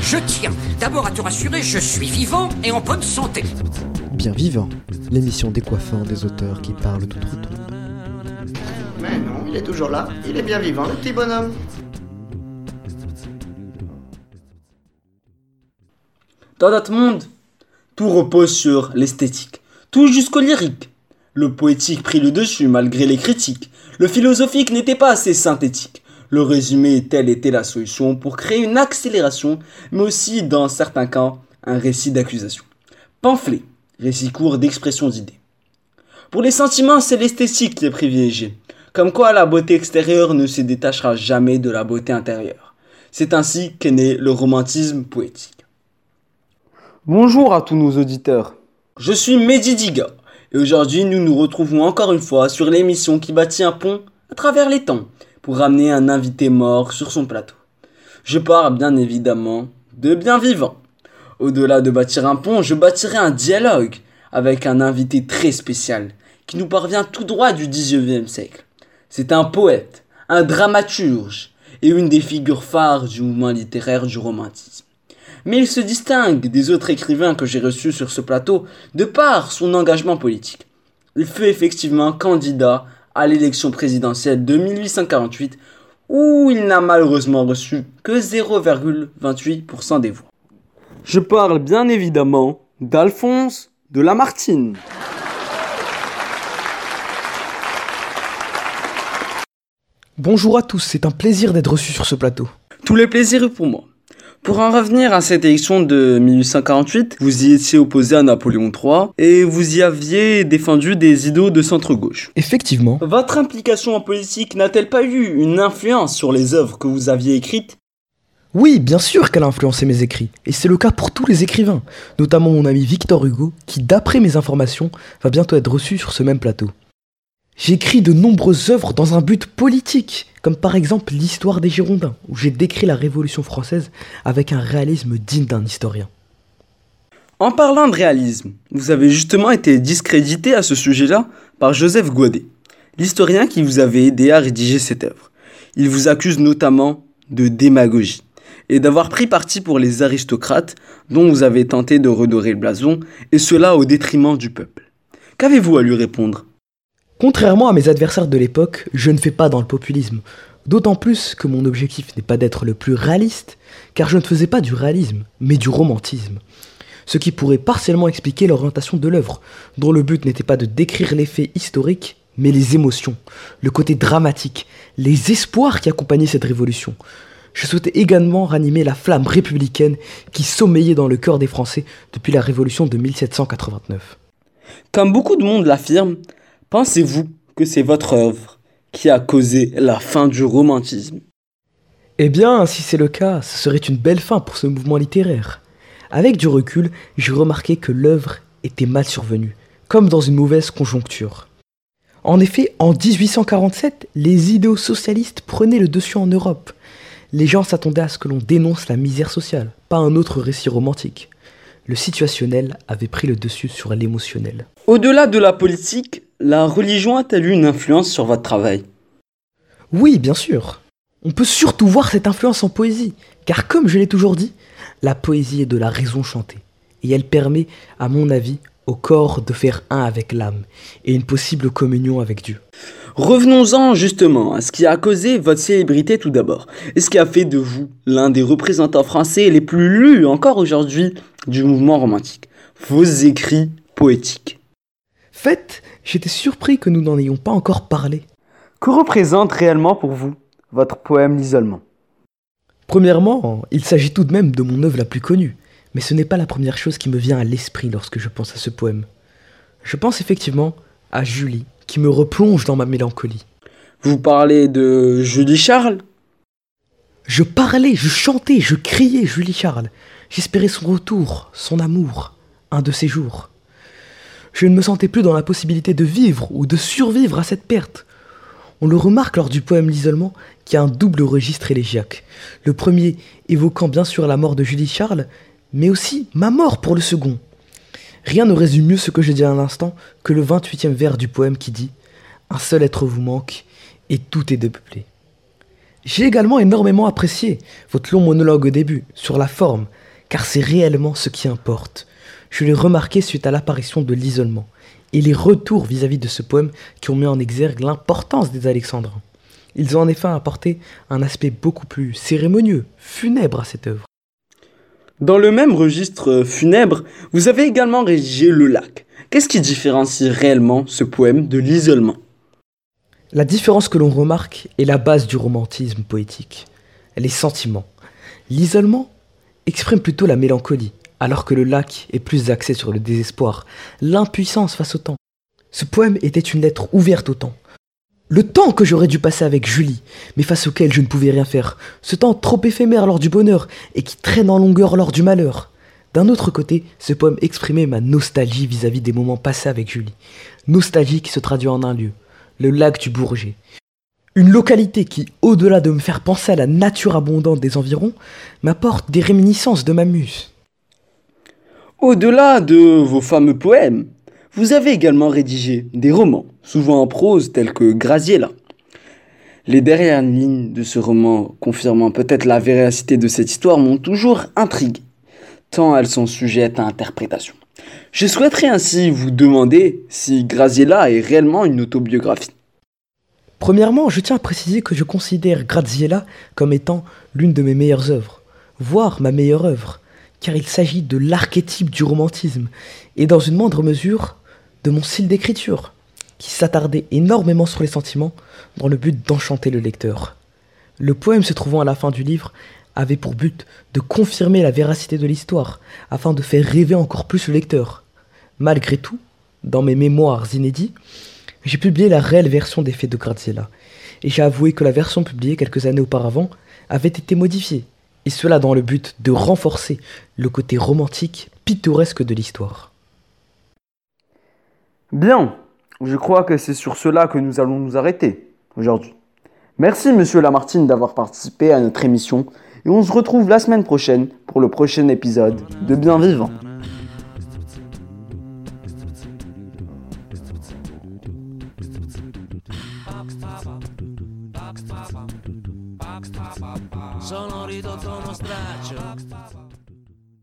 Je tiens d'abord à te rassurer, je suis vivant et en bonne santé. Bien vivant, l'émission décoiffant des auteurs qui parlent d'outre-tombe. Mais non, il est toujours là, il est bien vivant, le petit bonhomme. Dans notre monde, tout repose sur l'esthétique, tout jusqu'au lyrique. Le poétique prit le dessus malgré les critiques. Le philosophique n'était pas assez synthétique. Le résumé, telle était la solution pour créer une accélération, mais aussi, dans certains cas, un récit d'accusation. Pamphlet, récit court d'expression d'idées. Pour les sentiments, c'est l'esthétique qui est privilégiée. Comme quoi la beauté extérieure ne se détachera jamais de la beauté intérieure. C'est ainsi qu'est né le romantisme poétique. Bonjour à tous nos auditeurs. Je suis Mehdi Diga et aujourd'hui nous nous retrouvons encore une fois sur l'émission qui bâtit un pont à travers les temps pour ramener un invité mort sur son plateau. Je parle bien évidemment de bien vivant. Au-delà de bâtir un pont, je bâtirai un dialogue avec un invité très spécial qui nous parvient tout droit du 19e siècle. C'est un poète, un dramaturge et une des figures phares du mouvement littéraire du romantisme. Mais il se distingue des autres écrivains que j'ai reçus sur ce plateau de par son engagement politique. Il fut effectivement candidat à l'élection présidentielle de 1848 où il n'a malheureusement reçu que 0,28% des voix. Je parle bien évidemment d'Alphonse de Lamartine. Bonjour à tous, c'est un plaisir d'être reçu sur ce plateau. Tous les plaisirs pour moi. Pour en revenir à cette élection de 1848, vous y étiez opposé à Napoléon III et vous y aviez défendu des idéaux de centre-gauche. Effectivement. Votre implication en politique n'a-t-elle pas eu une influence sur les œuvres que vous aviez écrites? Oui, bien sûr qu'elle a influencé mes écrits, et c'est le cas pour tous les écrivains, notamment mon ami Victor Hugo, qui, d'après mes informations, va bientôt être reçu sur ce même plateau. J'écris de nombreuses œuvres dans un but politique, comme par exemple l'histoire des Girondins, où j'ai décrit la Révolution française avec un réalisme digne d'un historien. En parlant de réalisme, vous avez justement été discrédité à ce sujet-là par Joseph Guadet, l'historien qui vous avait aidé à rédiger cette œuvre. Il vous accuse notamment de démagogie et d'avoir pris parti pour les aristocrates dont vous avez tenté de redorer le blason, et cela au détriment du peuple. Qu'avez-vous à lui répondre Contrairement à mes adversaires de l'époque, je ne fais pas dans le populisme. D'autant plus que mon objectif n'est pas d'être le plus réaliste, car je ne faisais pas du réalisme, mais du romantisme. Ce qui pourrait partiellement expliquer l'orientation de l'œuvre, dont le but n'était pas de décrire les faits mais les émotions, le côté dramatique, les espoirs qui accompagnaient cette révolution. Je souhaitais également ranimer la flamme républicaine qui sommeillait dans le cœur des Français depuis la révolution de 1789. Comme beaucoup de monde l'affirme, Pensez-vous que c'est votre œuvre qui a causé la fin du romantisme? Eh bien, si c'est le cas, ce serait une belle fin pour ce mouvement littéraire. Avec du recul, j'ai remarqué que l'œuvre était mal survenue, comme dans une mauvaise conjoncture. En effet, en 1847, les idéaux socialistes prenaient le dessus en Europe. Les gens s'attendaient à ce que l'on dénonce la misère sociale, pas un autre récit romantique. Le situationnel avait pris le dessus sur l'émotionnel. Au-delà de la politique, la religion a-t-elle eu une influence sur votre travail? Oui, bien sûr. On peut surtout voir cette influence en poésie, car comme je l'ai toujours dit, la poésie est de la raison chantée, et elle permet, à mon avis, au corps de faire un avec l'âme, et une possible communion avec Dieu. Revenons-en justement à ce qui a causé votre célébrité tout d'abord, et ce qui a fait de vous l'un des représentants français les plus lus encore aujourd'hui du mouvement romantique, vos écrits poétiques. Faites J'étais surpris que nous n'en ayons pas encore parlé. Que représente réellement pour vous votre poème L'isolement? Premièrement, il s'agit tout de même de mon œuvre la plus connue, mais ce n'est pas la première chose qui me vient à l'esprit lorsque je pense à ce poème. Je pense effectivement à Julie, qui me replonge dans ma mélancolie. Vous parlez de Julie Charles? Je parlais, je chantais, je criais Julie Charles. J'espérais son retour, son amour, un de ces jours. Je ne me sentais plus dans la possibilité de vivre ou de survivre à cette perte. On le remarque lors du poème L'isolement qui a un double registre élégiaque. Le premier évoquant bien sûr la mort de Julie Charles, mais aussi ma mort pour le second. Rien ne résume mieux ce que je dis à l'instant que le 28e vers du poème qui dit Un seul être vous manque, et tout est dépeuplé. J'ai également énormément apprécié votre long monologue au début, sur la forme, car c'est réellement ce qui importe. Je l'ai remarqué suite à l'apparition de l'isolement, et les retours vis-à-vis de ce poème qui ont mis en exergue l'importance des Alexandrins. Ils ont en effet apporté un aspect beaucoup plus cérémonieux, funèbre à cette œuvre. Dans le même registre funèbre, vous avez également rédigé Le lac. Qu'est-ce qui différencie réellement ce poème de l'isolement? La différence que l'on remarque est la base du romantisme poétique, les sentiments. L'isolement exprime plutôt la mélancolie, alors que le lac est plus axé sur le désespoir, l'impuissance face au temps. Ce poème était une lettre ouverte au temps. Le temps que j'aurais dû passer avec Julie, mais face auquel je ne pouvais rien faire. Ce temps trop éphémère lors du bonheur et qui traîne en longueur lors du malheur. D'un autre côté, ce poème exprimait ma nostalgie vis-à-vis des moments passés avec Julie. Nostalgie qui se traduit en un lieu, le lac du Bourget. Une localité qui, au-delà de me faire penser à la nature abondante des environs, m'apporte des réminiscences de ma muse. Au-delà de vos fameux poèmes, vous avez également rédigé des romans, souvent en prose tels que Graziella. Les dernières lignes de ce roman, confirmant peut-être la véracité de cette histoire, m'ont toujours intrigué, tant elles sont sujettes à interprétation. Je souhaiterais ainsi vous demander si Graziella est réellement une autobiographie. Premièrement, je tiens à préciser que je considère Graziella comme étant l'une de mes meilleures œuvres, voire ma meilleure œuvre car il s'agit de l'archétype du romantisme, et dans une moindre mesure, de mon style d'écriture, qui s'attardait énormément sur les sentiments dans le but d'enchanter le lecteur. Le poème se trouvant à la fin du livre avait pour but de confirmer la véracité de l'histoire, afin de faire rêver encore plus le lecteur. Malgré tout, dans mes mémoires inédits, j'ai publié la réelle version des faits de Graziella, et j'ai avoué que la version publiée quelques années auparavant avait été modifiée et cela dans le but de renforcer le côté romantique, pittoresque de l'histoire. Bien, je crois que c'est sur cela que nous allons nous arrêter aujourd'hui. Merci Monsieur Lamartine d'avoir participé à notre émission et on se retrouve la semaine prochaine pour le prochain épisode de Bien Vivant. Straccio